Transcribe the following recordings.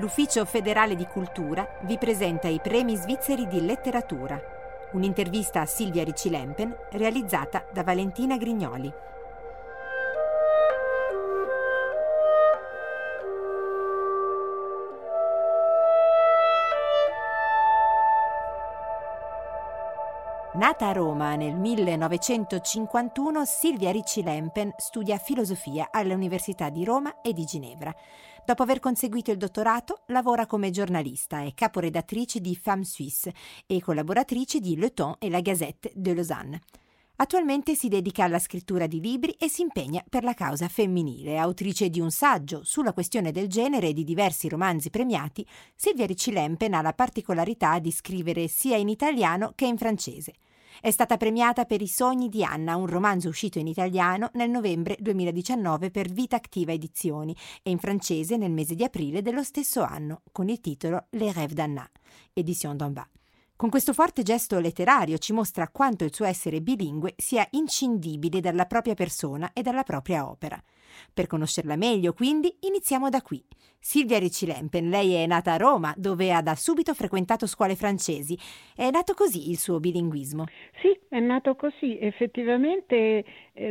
l'Ufficio federale di cultura vi presenta i premi svizzeri di letteratura. Un'intervista a Silvia Ricci-Lempen realizzata da Valentina Grignoli. Nata a Roma nel 1951, Silvia Ricci Lempen studia filosofia alle università di Roma e di Ginevra. Dopo aver conseguito il dottorato, lavora come giornalista e caporedattrice di Femme Suisse e collaboratrice di Le Temps e la Gazette de Lausanne. Attualmente si dedica alla scrittura di libri e si impegna per la causa femminile. Autrice di un saggio sulla questione del genere e di diversi romanzi premiati, Silvia Ricci Lempen ha la particolarità di scrivere sia in italiano che in francese. È stata premiata per I sogni di Anna, un romanzo uscito in italiano nel novembre 2019 per Vita Activa Edizioni e in francese nel mese di aprile dello stesso anno con il titolo Les rêves d'Anna, Edition d'en bas. Con questo forte gesto letterario ci mostra quanto il suo essere bilingue sia inscindibile dalla propria persona e dalla propria opera. Per conoscerla meglio, quindi, iniziamo da qui. Silvia Ricci-Lempen, lei è nata a Roma, dove ha da subito frequentato scuole francesi. È nato così il suo bilinguismo? Sì, è nato così. Effettivamente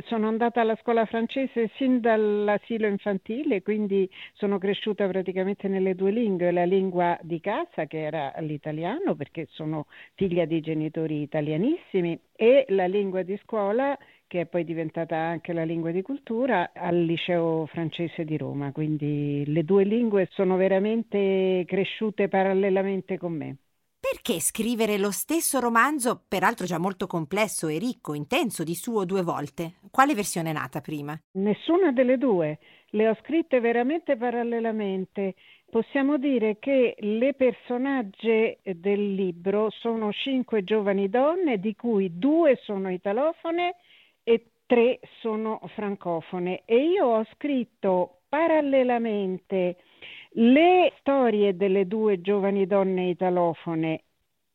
sono andata alla scuola francese sin dall'asilo infantile, quindi sono cresciuta praticamente nelle due lingue, la lingua di casa che era l'italiano, perché sono figlia di genitori italianissimi, e la lingua di scuola che è poi diventata anche la lingua di cultura, al liceo francese di Roma, quindi le due lingue sono veramente cresciute parallelamente con me. Perché scrivere lo stesso romanzo, peraltro già molto complesso e ricco, intenso, di suo due volte? Quale versione è nata prima? Nessuna delle due. Le ho scritte veramente parallelamente. Possiamo dire che le personaggi del libro sono cinque giovani donne, di cui due sono italofone e tre sono francofone e io ho scritto parallelamente le storie delle due giovani donne italofone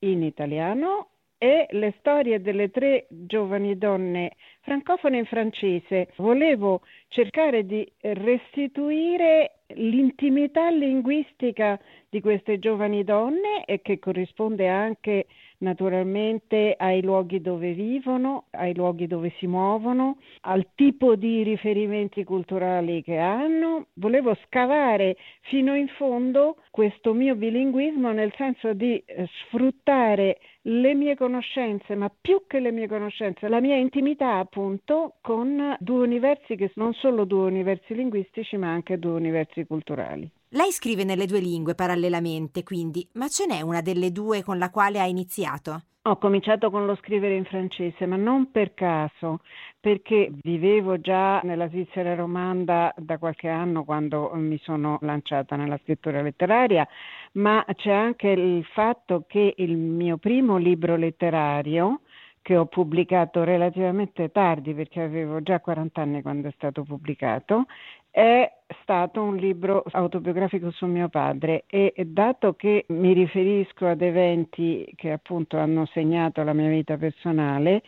in italiano e le storie delle tre giovani donne francofone in francese. Volevo cercare di restituire l'intimità linguistica di queste giovani donne e che corrisponde anche naturalmente ai luoghi dove vivono, ai luoghi dove si muovono, al tipo di riferimenti culturali che hanno. Volevo scavare fino in fondo questo mio bilinguismo nel senso di eh, sfruttare le mie conoscenze, ma più che le mie conoscenze, la mia intimità appunto con due universi che non solo due universi linguistici ma anche due universi culturali. Lei scrive nelle due lingue parallelamente, quindi, ma ce n'è una delle due con la quale ha iniziato? Ho cominciato con lo scrivere in francese, ma non per caso, perché vivevo già nella Svizzera romanda da qualche anno quando mi sono lanciata nella scrittura letteraria, ma c'è anche il fatto che il mio primo libro letterario, che ho pubblicato relativamente tardi perché avevo già 40 anni quando è stato pubblicato, è stato un libro autobiografico su mio padre e dato che mi riferisco ad eventi che appunto hanno segnato la mia vita personale,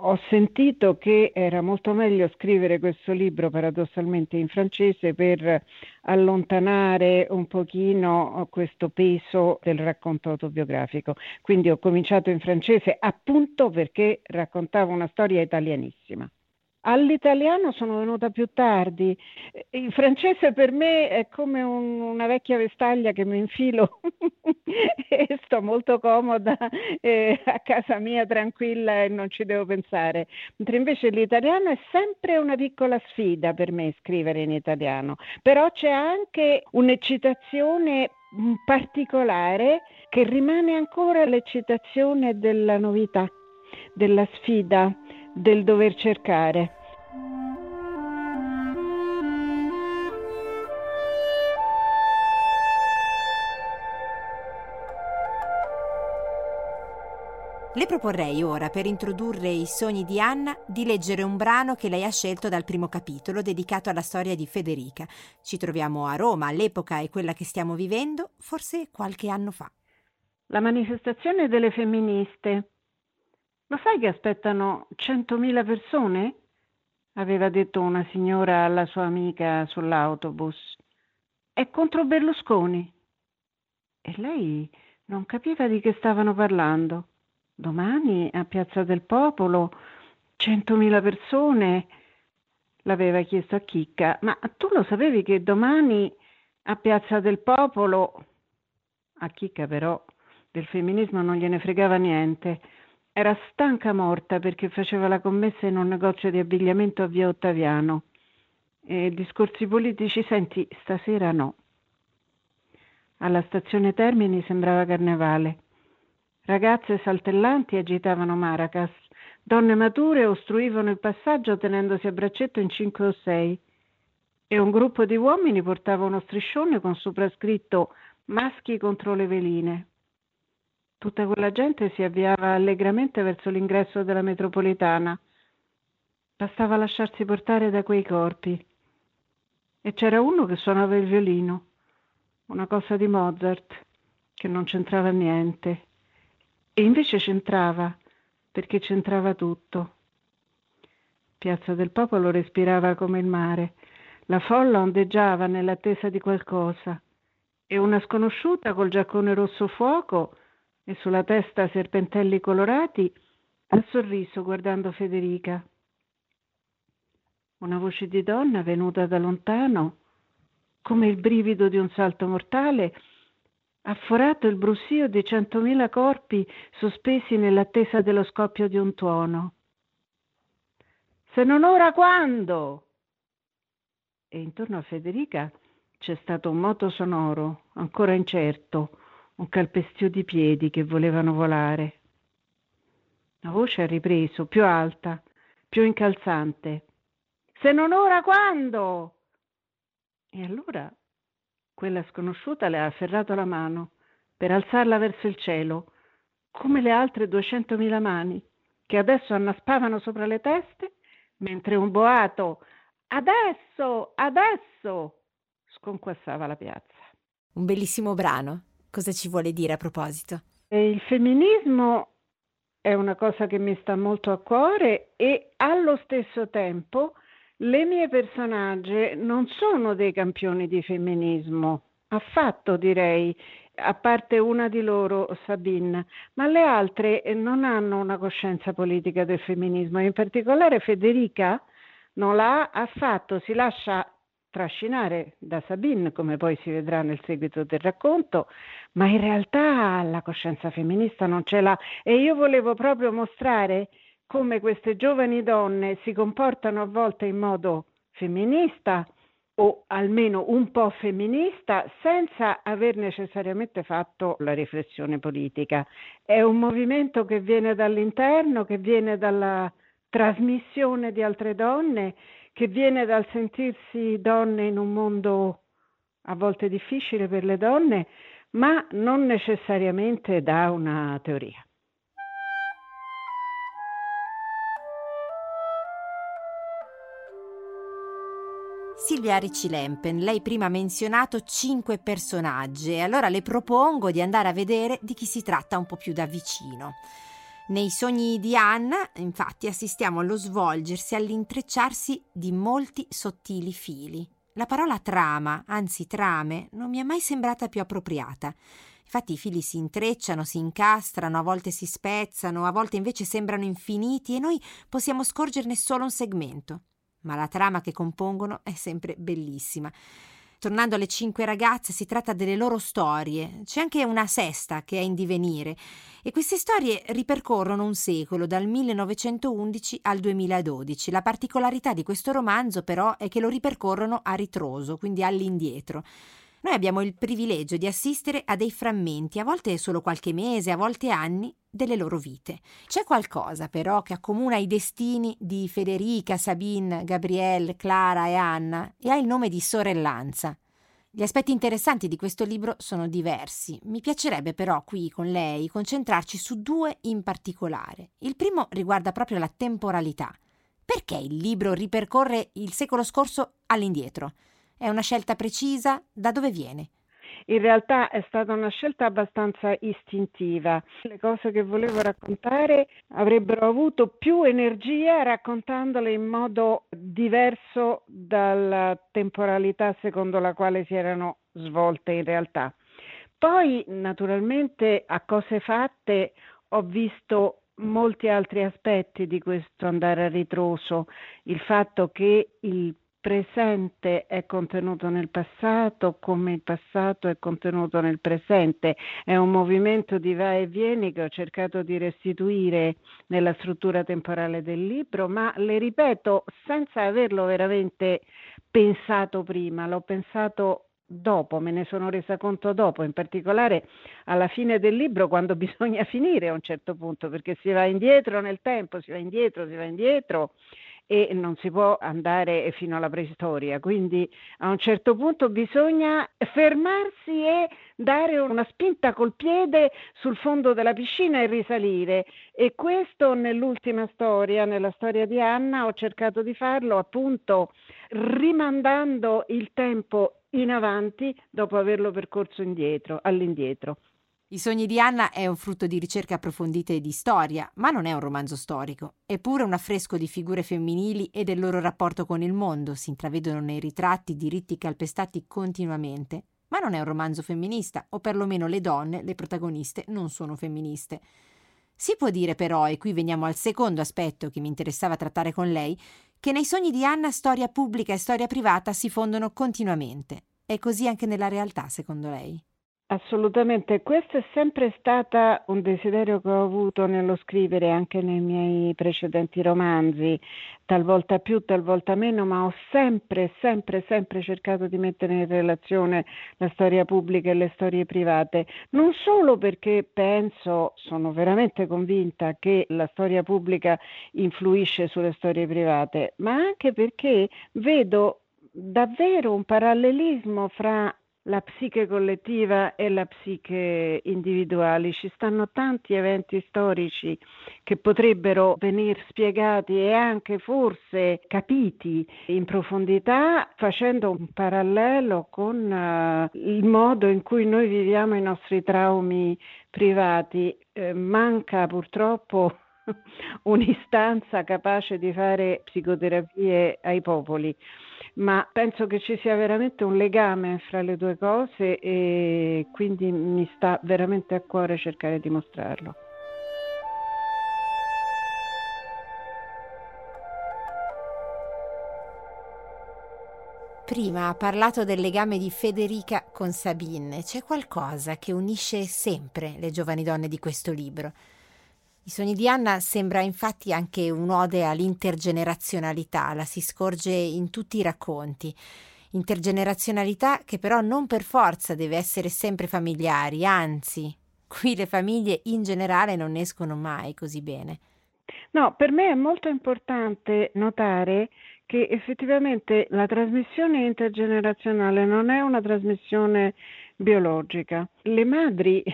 ho sentito che era molto meglio scrivere questo libro paradossalmente in francese per allontanare un pochino questo peso del racconto autobiografico. Quindi ho cominciato in francese appunto perché raccontavo una storia italianissima. All'italiano sono venuta più tardi. Il francese per me è come un, una vecchia vestaglia che mi infilo e sto molto comoda eh, a casa mia tranquilla e non ci devo pensare. Mentre invece l'italiano è sempre una piccola sfida per me scrivere in italiano. Però c'è anche un'eccitazione particolare che rimane ancora l'eccitazione della novità, della sfida, del dover cercare. Le proporrei ora, per introdurre i sogni di Anna, di leggere un brano che lei ha scelto dal primo capitolo dedicato alla storia di Federica. Ci troviamo a Roma, l'epoca è quella che stiamo vivendo, forse qualche anno fa. La manifestazione delle femministe. Lo sai che aspettano 100.000 persone? aveva detto una signora alla sua amica sull'autobus. È contro Berlusconi. E lei non capiva di che stavano parlando. Domani a Piazza del Popolo, centomila persone, l'aveva chiesto a Chicca, ma tu lo sapevi che domani a Piazza del Popolo, a Chicca però del femminismo non gliene fregava niente, era stanca morta perché faceva la commessa in un negozio di abbigliamento a via Ottaviano. E discorsi politici, senti, stasera no. Alla stazione Termini sembrava carnevale. Ragazze saltellanti agitavano Maracas, donne mature ostruivano il passaggio tenendosi a braccetto in cinque o sei e un gruppo di uomini portava uno striscione con sopra scritto maschi contro le veline. Tutta quella gente si avviava allegramente verso l'ingresso della metropolitana. Bastava lasciarsi portare da quei corpi. E c'era uno che suonava il violino una cosa di Mozart che non c'entrava niente. E invece c'entrava, perché c'entrava tutto. Piazza del Popolo respirava come il mare, la folla ondeggiava nell'attesa di qualcosa e una sconosciuta col giaccone rosso fuoco e sulla testa serpentelli colorati ha sorriso guardando Federica. Una voce di donna venuta da lontano come il brivido di un salto mortale, ha forato il brusio di centomila corpi sospesi nell'attesa dello scoppio di un tuono. Se non ora quando? E intorno a Federica c'è stato un moto sonoro, ancora incerto, un calpestio di piedi che volevano volare. La voce ha ripreso, più alta, più incalzante. Se non ora quando? E allora quella sconosciuta le ha afferrato la mano per alzarla verso il cielo, come le altre duecentomila mani che adesso annaspavano sopra le teste, mentre un boato adesso, adesso sconquassava la piazza. Un bellissimo brano. Cosa ci vuole dire a proposito? Il femminismo è una cosa che mi sta molto a cuore e allo stesso tempo le mie personaggi non sono dei campioni di femminismo, affatto direi, a parte una di loro, Sabine, ma le altre non hanno una coscienza politica del femminismo, in particolare Federica non l'ha affatto, si lascia trascinare da Sabine, come poi si vedrà nel seguito del racconto, ma in realtà la coscienza femminista non ce l'ha e io volevo proprio mostrare come queste giovani donne si comportano a volte in modo femminista o almeno un po' femminista senza aver necessariamente fatto la riflessione politica. È un movimento che viene dall'interno, che viene dalla trasmissione di altre donne, che viene dal sentirsi donne in un mondo a volte difficile per le donne, ma non necessariamente da una teoria. Silvia Ricci Lempen, lei prima ha menzionato cinque personaggi allora le propongo di andare a vedere di chi si tratta un po' più da vicino. Nei sogni di Anna, infatti, assistiamo allo svolgersi, all'intrecciarsi di molti sottili fili. La parola trama, anzi trame, non mi è mai sembrata più appropriata. Infatti i fili si intrecciano, si incastrano, a volte si spezzano, a volte invece sembrano infiniti e noi possiamo scorgerne solo un segmento ma la trama che compongono è sempre bellissima. Tornando alle cinque ragazze, si tratta delle loro storie. C'è anche una sesta che è in divenire e queste storie ripercorrono un secolo, dal 1911 al 2012. La particolarità di questo romanzo però è che lo ripercorrono a ritroso, quindi all'indietro. Noi abbiamo il privilegio di assistere a dei frammenti, a volte solo qualche mese, a volte anni, delle loro vite. C'è qualcosa però che accomuna i destini di Federica, Sabine, Gabrielle, Clara e Anna e ha il nome di sorellanza. Gli aspetti interessanti di questo libro sono diversi. Mi piacerebbe però qui con lei concentrarci su due in particolare. Il primo riguarda proprio la temporalità. Perché il libro ripercorre il secolo scorso all'indietro? È una scelta precisa? Da dove viene? In realtà è stata una scelta abbastanza istintiva. Le cose che volevo raccontare avrebbero avuto più energia raccontandole in modo diverso dalla temporalità secondo la quale si erano svolte in realtà. Poi naturalmente a cose fatte ho visto molti altri aspetti di questo andare a ritroso, il fatto che il presente è contenuto nel passato come il passato è contenuto nel presente. È un movimento di va e vieni che ho cercato di restituire nella struttura temporale del libro, ma le ripeto senza averlo veramente pensato prima, l'ho pensato dopo, me ne sono resa conto dopo, in particolare alla fine del libro quando bisogna finire a un certo punto, perché si va indietro nel tempo, si va indietro, si va indietro e non si può andare fino alla preistoria, quindi a un certo punto bisogna fermarsi e dare una spinta col piede sul fondo della piscina e risalire e questo nell'ultima storia, nella storia di Anna, ho cercato di farlo appunto rimandando il tempo in avanti dopo averlo percorso indietro, all'indietro. I sogni di Anna è un frutto di ricerche approfondite di storia, ma non è un romanzo storico. Eppure un affresco di figure femminili e del loro rapporto con il mondo si intravedono nei ritratti diritti calpestati continuamente. Ma non è un romanzo femminista, o perlomeno le donne, le protagoniste, non sono femministe. Si può dire però, e qui veniamo al secondo aspetto che mi interessava trattare con lei, che nei sogni di Anna storia pubblica e storia privata si fondono continuamente. È così anche nella realtà, secondo lei? Assolutamente, questo è sempre stato un desiderio che ho avuto nello scrivere anche nei miei precedenti romanzi, talvolta più, talvolta meno, ma ho sempre, sempre, sempre cercato di mettere in relazione la storia pubblica e le storie private, non solo perché penso, sono veramente convinta che la storia pubblica influisce sulle storie private, ma anche perché vedo davvero un parallelismo fra la psiche collettiva e la psiche individuale. Ci stanno tanti eventi storici che potrebbero venire spiegati e anche forse capiti in profondità facendo un parallelo con uh, il modo in cui noi viviamo i nostri traumi privati. Eh, manca purtroppo un'istanza capace di fare psicoterapie ai popoli ma penso che ci sia veramente un legame fra le due cose e quindi mi sta veramente a cuore cercare di mostrarlo. Prima ha parlato del legame di Federica con Sabine. C'è qualcosa che unisce sempre le giovani donne di questo libro. I sogni di Anna sembra infatti anche un'ode all'intergenerazionalità, la si scorge in tutti i racconti. Intergenerazionalità che però non per forza deve essere sempre familiari, anzi, qui le famiglie in generale non ne escono mai così bene. No, per me è molto importante notare che effettivamente la trasmissione intergenerazionale non è una trasmissione biologica. Le madri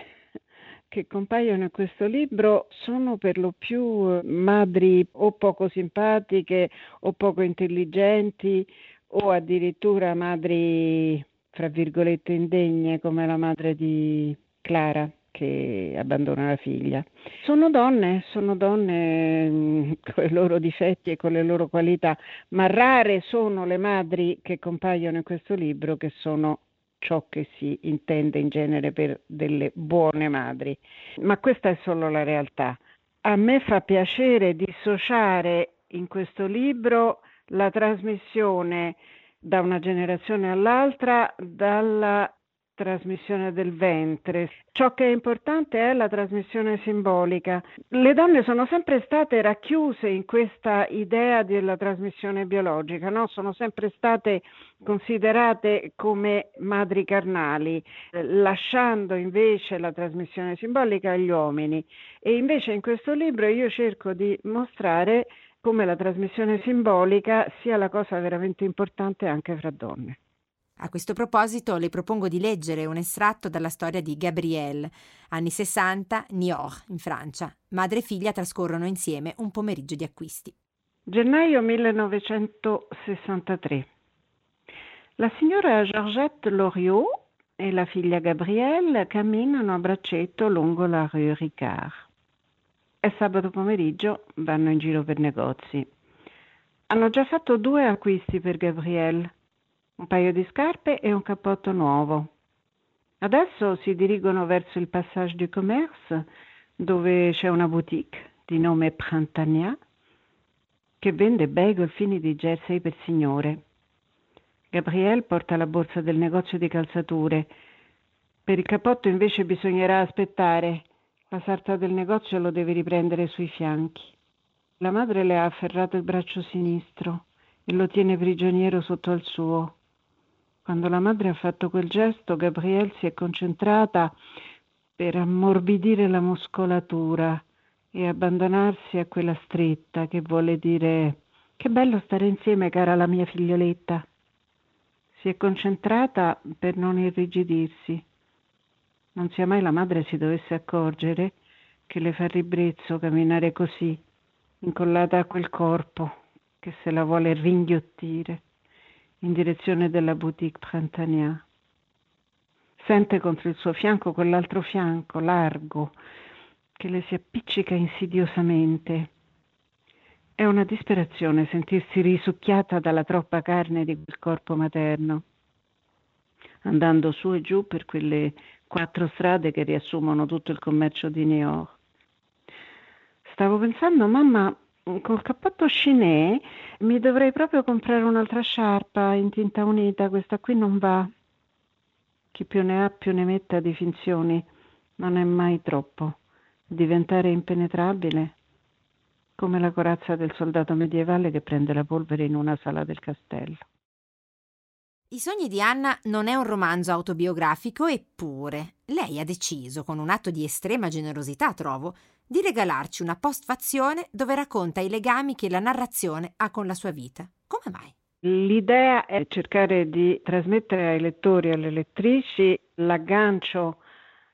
che compaiono in questo libro sono per lo più eh, madri o poco simpatiche o poco intelligenti o addirittura madri, fra virgolette, indegne come la madre di Clara che abbandona la figlia. Sono donne, sono donne mm, con i loro difetti e con le loro qualità, ma rare sono le madri che compaiono in questo libro che sono ciò che si intende in genere per delle buone madri, ma questa è solo la realtà. A me fa piacere dissociare in questo libro la trasmissione da una generazione all'altra dalla trasmissione del ventre. Ciò che è importante è la trasmissione simbolica. Le donne sono sempre state racchiuse in questa idea della trasmissione biologica, no? sono sempre state considerate come madri carnali, lasciando invece la trasmissione simbolica agli uomini. E invece in questo libro io cerco di mostrare come la trasmissione simbolica sia la cosa veramente importante anche fra donne. A questo proposito le propongo di leggere un estratto dalla storia di Gabrielle, anni 60, Niort, in Francia. Madre e figlia trascorrono insieme un pomeriggio di acquisti. Gennaio 1963. La signora Georgette Loriot e la figlia Gabrielle camminano a braccetto lungo la rue Ricard. È sabato pomeriggio, vanno in giro per negozi. Hanno già fatto due acquisti per Gabrielle un paio di scarpe e un cappotto nuovo. Adesso si dirigono verso il Passage du Commerce, dove c'è una boutique di nome Printania che vende bei golfini di jersey per signore. Gabrielle porta la borsa del negozio di calzature. Per il cappotto invece bisognerà aspettare. La sarta del negozio lo deve riprendere sui fianchi. La madre le ha afferrato il braccio sinistro e lo tiene prigioniero sotto al suo. Quando la madre ha fatto quel gesto, Gabrielle si è concentrata per ammorbidire la muscolatura e abbandonarsi a quella stretta che vuole dire che bello stare insieme, cara la mia figlioletta. Si è concentrata per non irrigidirsi. Non sia mai la madre si dovesse accorgere che le fa ribrezzo camminare così, incollata a quel corpo che se la vuole ringhiottire in direzione della boutique Printania. Sente contro il suo fianco quell'altro fianco largo che le si appiccica insidiosamente. È una disperazione sentirsi risucchiata dalla troppa carne di quel corpo materno, andando su e giù per quelle quattro strade che riassumono tutto il commercio di New York. Stavo pensando, mamma, col cappotto Chiné mi dovrei proprio comprare un'altra sciarpa in tinta unita, questa qui non va. Chi più ne ha più ne metta di finzioni, non è mai troppo diventare impenetrabile, come la corazza del soldato medievale che prende la polvere in una sala del castello. I sogni di Anna non è un romanzo autobiografico, eppure lei ha deciso, con un atto di estrema generosità, trovo, di regalarci una postfazione dove racconta i legami che la narrazione ha con la sua vita. Come mai? L'idea è cercare di trasmettere ai lettori e alle lettrici l'aggancio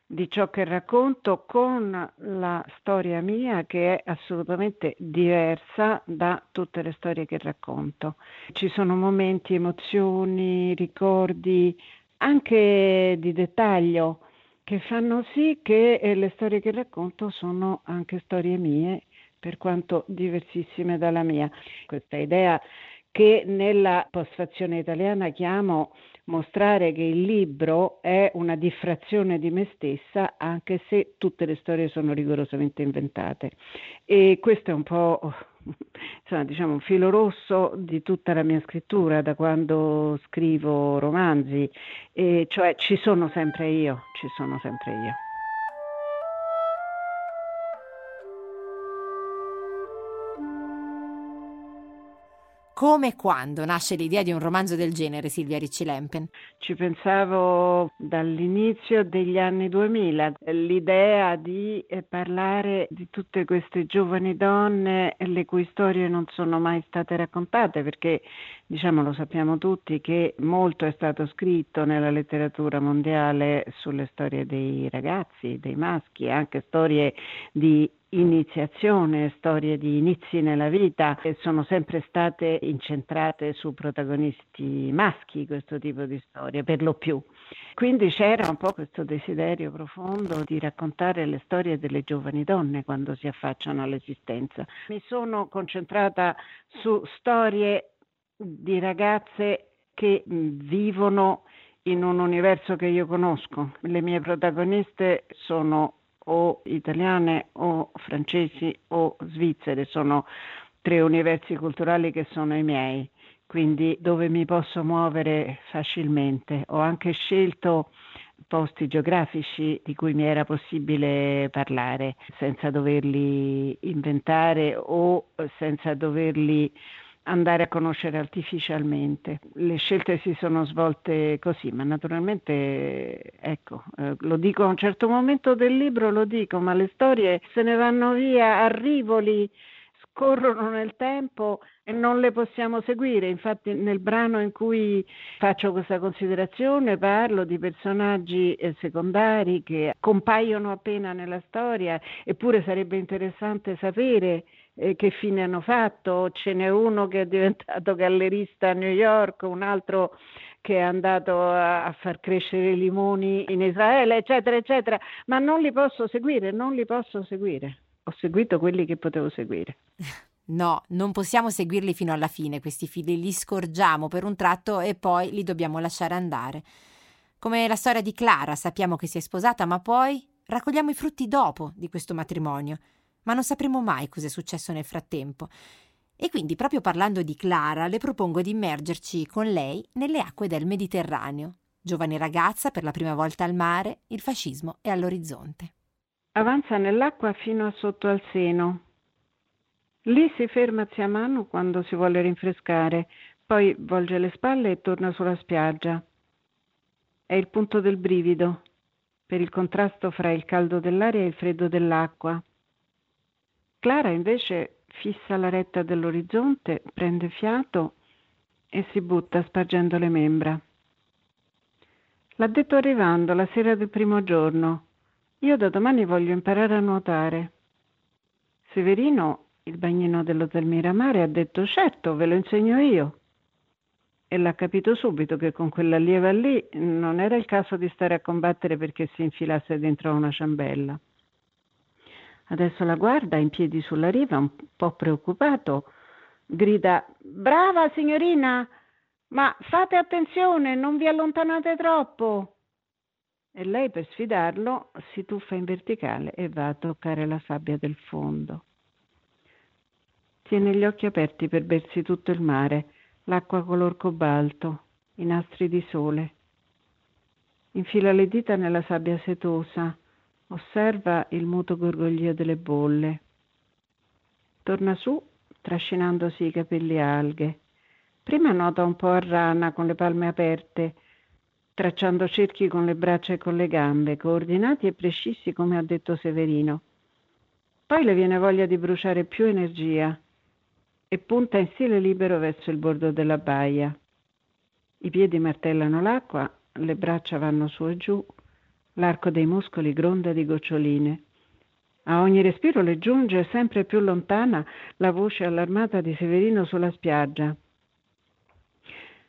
di ciò che racconto con la storia mia che è assolutamente diversa da tutte le storie che racconto. Ci sono momenti, emozioni, ricordi, anche di dettaglio che fanno sì che eh, le storie che racconto sono anche storie mie, per quanto diversissime dalla mia. Questa idea che nella postfazione italiana chiamo mostrare che il libro è una diffrazione di me stessa, anche se tutte le storie sono rigorosamente inventate. E questo è un po' insomma, diciamo, un filo rosso di tutta la mia scrittura, da quando scrivo romanzi, e cioè ci sono sempre io, ci sono sempre io. Come e quando nasce l'idea di un romanzo del genere, Silvia Ricci Lempen? Ci pensavo dall'inizio degli anni 2000, l'idea di eh, parlare di tutte queste giovani donne le cui storie non sono mai state raccontate, perché diciamo lo sappiamo tutti che molto è stato scritto nella letteratura mondiale sulle storie dei ragazzi, dei maschi, anche storie di iniziazione, storie di inizi nella vita che sono sempre state incentrate su protagonisti maschi, questo tipo di storie, per lo più. Quindi c'era un po' questo desiderio profondo di raccontare le storie delle giovani donne quando si affacciano all'esistenza. Mi sono concentrata su storie di ragazze che vivono in un universo che io conosco. Le mie protagoniste sono o italiane o francesi o svizzere, sono tre universi culturali che sono i miei, quindi dove mi posso muovere facilmente. Ho anche scelto posti geografici di cui mi era possibile parlare senza doverli inventare o senza doverli andare a conoscere artificialmente. Le scelte si sono svolte così, ma naturalmente, ecco, eh, lo dico a un certo momento del libro, lo dico, ma le storie se ne vanno via a rivoli, scorrono nel tempo e non le possiamo seguire. Infatti nel brano in cui faccio questa considerazione parlo di personaggi eh, secondari che compaiono appena nella storia, eppure sarebbe interessante sapere eh, che fine hanno fatto, ce n'è uno che è diventato gallerista a New York, un altro che è andato a, a far crescere i limoni in Israele, eccetera, eccetera, ma non li posso seguire, non li posso seguire. Ho seguito quelli che potevo seguire. No, non possiamo seguirli fino alla fine, questi fili li scorgiamo per un tratto e poi li dobbiamo lasciare andare. Come la storia di Clara, sappiamo che si è sposata, ma poi raccogliamo i frutti dopo di questo matrimonio, ma non sapremo mai cosa è successo nel frattempo. E quindi, proprio parlando di Clara, le propongo di immergerci con lei nelle acque del Mediterraneo. Giovane ragazza, per la prima volta al mare, il fascismo è all'orizzonte. Avanza nell'acqua fino a sotto al seno. Lì si ferma zia Manu quando si vuole rinfrescare, poi volge le spalle e torna sulla spiaggia. È il punto del brivido, per il contrasto fra il caldo dell'aria e il freddo dell'acqua. Clara invece fissa la retta dell'orizzonte, prende fiato e si butta spargendo le membra. L'ha detto arrivando la sera del primo giorno. Io da domani voglio imparare a nuotare. Severino, il bagnino dello Zalmiramare, ha detto certo, ve lo insegno io. E l'ha capito subito che con quella lieva lì non era il caso di stare a combattere perché si infilasse dentro una ciambella. Adesso la guarda in piedi sulla riva, un po' preoccupato, grida Brava signorina, ma fate attenzione, non vi allontanate troppo. E lei per sfidarlo si tuffa in verticale e va a toccare la sabbia del fondo. Tiene gli occhi aperti per bersi tutto il mare, l'acqua color cobalto, i nastri di sole. Infila le dita nella sabbia setosa, osserva il muto gorgoglio delle bolle. Torna su, trascinandosi i capelli alghe. Prima nuota un po' a rana con le palme aperte, tracciando cerchi con le braccia e con le gambe, coordinati e precisi come ha detto Severino. Poi le viene voglia di bruciare più energia e punta in stile libero verso il bordo della baia. I piedi martellano l'acqua, le braccia vanno su e giù, l'arco dei muscoli gronda di goccioline. A ogni respiro le giunge sempre più lontana la voce allarmata di Severino sulla spiaggia.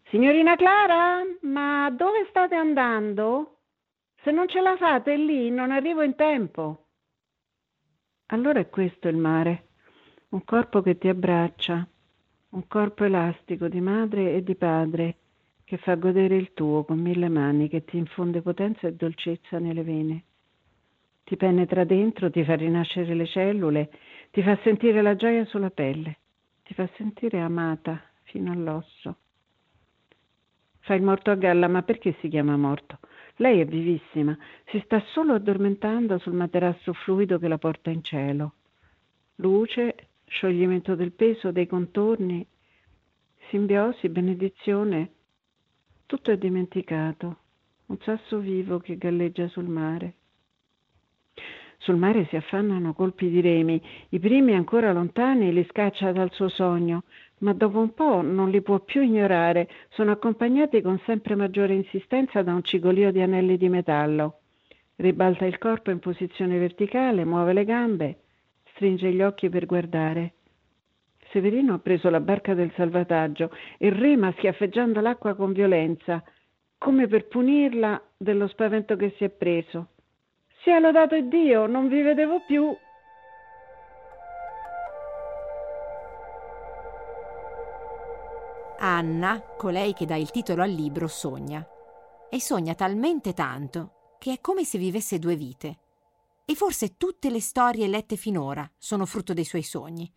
Signorina Clara, ma dove state andando? Se non ce la fate lì, non arrivo in tempo. Allora è questo il mare, un corpo che ti abbraccia, un corpo elastico di madre e di padre che fa godere il tuo con mille mani, che ti infonde potenza e dolcezza nelle vene. Ti penetra dentro, ti fa rinascere le cellule, ti fa sentire la gioia sulla pelle, ti fa sentire amata fino all'osso. Fa il morto a galla, ma perché si chiama morto? Lei è vivissima, si sta solo addormentando sul materasso fluido che la porta in cielo. Luce, scioglimento del peso, dei contorni, simbiosi, benedizione, tutto è dimenticato, un sasso vivo che galleggia sul mare. Sul mare si affannano colpi di remi, i primi ancora lontani li scaccia dal suo sogno, ma dopo un po' non li può più ignorare, sono accompagnati con sempre maggiore insistenza da un cigolio di anelli di metallo. Ribalta il corpo in posizione verticale, muove le gambe, stringe gli occhi per guardare. Severino ha preso la barca del salvataggio e rema schiaffeggiando l'acqua con violenza, come per punirla dello spavento che si è preso. Sia lodato Dio, non vi vedevo più. Anna, colei che dà il titolo al libro, sogna. E sogna talmente tanto che è come se vivesse due vite. E forse tutte le storie lette finora sono frutto dei suoi sogni.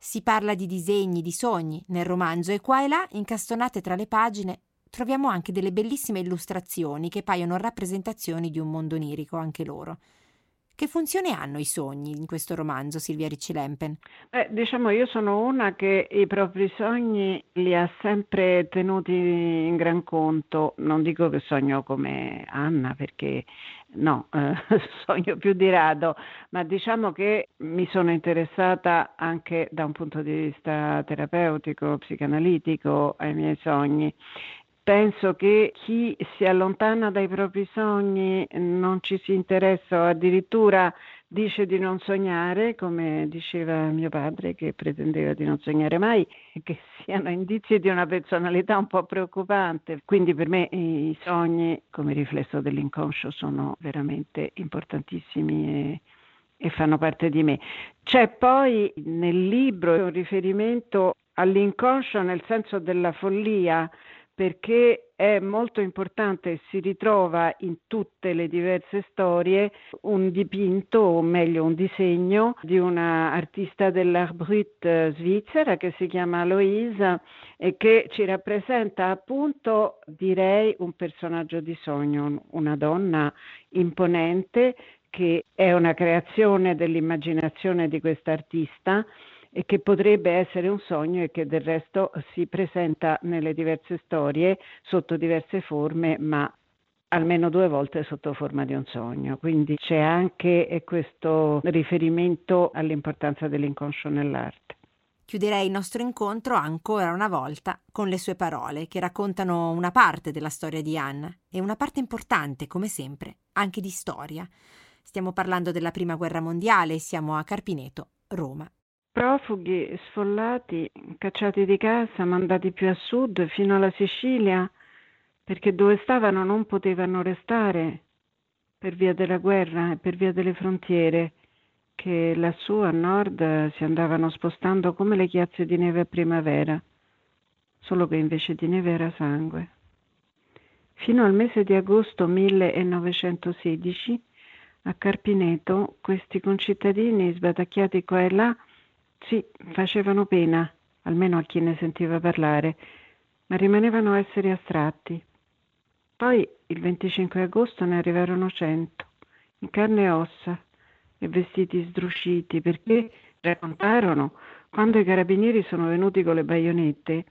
Si parla di disegni, di sogni nel romanzo e qua e là, incastonate tra le pagine, troviamo anche delle bellissime illustrazioni che paiono rappresentazioni di un mondo onirico anche loro. Che funzione hanno i sogni in questo romanzo, Silvia Ricci Lempen? Eh, diciamo, io sono una che i propri sogni li ha sempre tenuti in gran conto. Non dico che sogno come Anna, perché no, eh, sogno più di rado, ma diciamo che mi sono interessata anche da un punto di vista terapeutico, psicanalitico ai miei sogni penso che chi si allontana dai propri sogni non ci si interessa o addirittura dice di non sognare, come diceva mio padre che pretendeva di non sognare mai, che siano indizi di una personalità un po' preoccupante. Quindi per me i sogni come riflesso dell'inconscio sono veramente importantissimi e, e fanno parte di me. C'è poi nel libro un riferimento all'inconscio nel senso della follia perché è molto importante si ritrova in tutte le diverse storie un dipinto, o meglio un disegno, di una artista dell'art brut eh, svizzera che si chiama Aloisa e che ci rappresenta appunto, direi, un personaggio di sogno, una donna imponente che è una creazione dell'immaginazione di quest'artista e che potrebbe essere un sogno e che del resto si presenta nelle diverse storie sotto diverse forme, ma almeno due volte sotto forma di un sogno. Quindi c'è anche questo riferimento all'importanza dell'inconscio nell'arte. Chiuderei il nostro incontro ancora una volta con le sue parole che raccontano una parte della storia di Anna e una parte importante, come sempre, anche di storia. Stiamo parlando della Prima Guerra Mondiale siamo a Carpineto, Roma profughi sfollati, cacciati di casa, mandati più a sud, fino alla Sicilia, perché dove stavano non potevano restare per via della guerra e per via delle frontiere, che lassù a nord si andavano spostando come le chiazze di neve a primavera, solo che invece di neve era sangue. Fino al mese di agosto 1916 a Carpineto questi concittadini sbatacchiati qua e là sì, facevano pena, almeno a chi ne sentiva parlare, ma rimanevano esseri astratti. Poi, il 25 agosto, ne arrivarono cento, in carne e ossa, e vestiti sdrusciti, perché raccontarono, quando i carabinieri sono venuti con le baionette,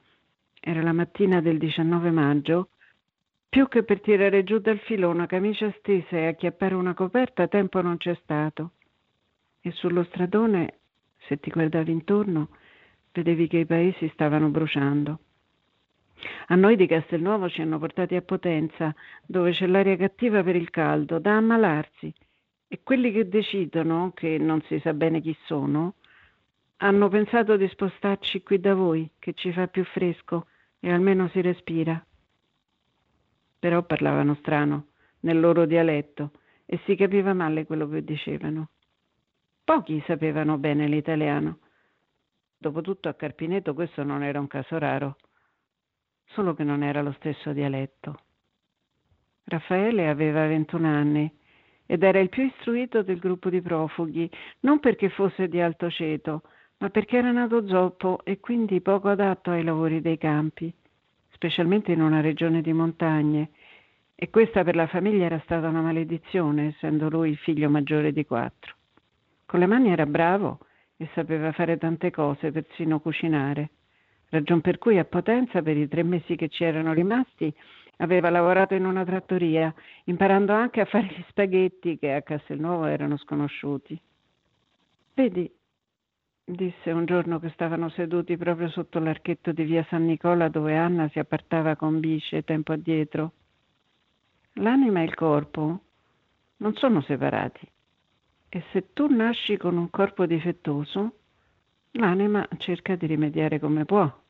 era la mattina del 19 maggio, più che per tirare giù dal filo una camicia stesa e acchiappare una coperta, tempo non c'è stato. E sullo stradone se ti guardavi intorno, vedevi che i paesi stavano bruciando. A noi di Castelnuovo ci hanno portati a Potenza, dove c'è l'aria cattiva per il caldo, da ammalarsi. E quelli che decidono, che non si sa bene chi sono, hanno pensato di spostarci qui da voi, che ci fa più fresco e almeno si respira. Però parlavano strano, nel loro dialetto, e si capiva male quello che dicevano. Pochi sapevano bene l'italiano. Dopotutto a Carpineto questo non era un caso raro, solo che non era lo stesso dialetto. Raffaele aveva 21 anni ed era il più istruito del gruppo di profughi, non perché fosse di alto ceto, ma perché era nato zoppo e quindi poco adatto ai lavori dei campi, specialmente in una regione di montagne. E questa per la famiglia era stata una maledizione, essendo lui il figlio maggiore di quattro. Con le mani era bravo e sapeva fare tante cose, persino cucinare. Ragion per cui a Potenza, per i tre mesi che ci erano rimasti, aveva lavorato in una trattoria, imparando anche a fare gli spaghetti che a Castelnuovo erano sconosciuti. Vedi, disse un giorno che stavano seduti proprio sotto l'archetto di via San Nicola dove Anna si appartava con Bisce tempo addietro. L'anima e il corpo non sono separati. E se tu nasci con un corpo difettoso, l'anima cerca di rimediare come può.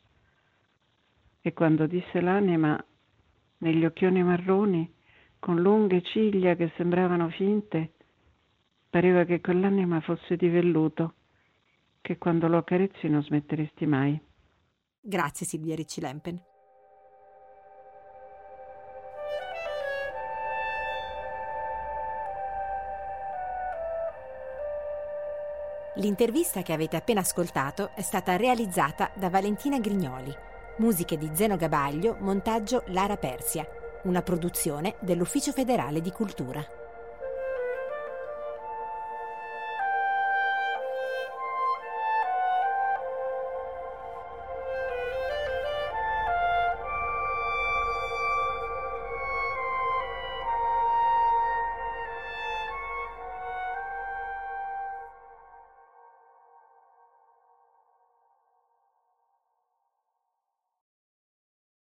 E quando disse l'anima, negli occhioni marroni, con lunghe ciglia che sembravano finte, pareva che quell'anima fosse di velluto, che quando lo accarezzi non smetteresti mai. Grazie Silvia Ricci Lempen. L'intervista che avete appena ascoltato è stata realizzata da Valentina Grignoli. Musiche di Zeno Gabaglio, montaggio Lara Persia. Una produzione dell'Ufficio federale di cultura.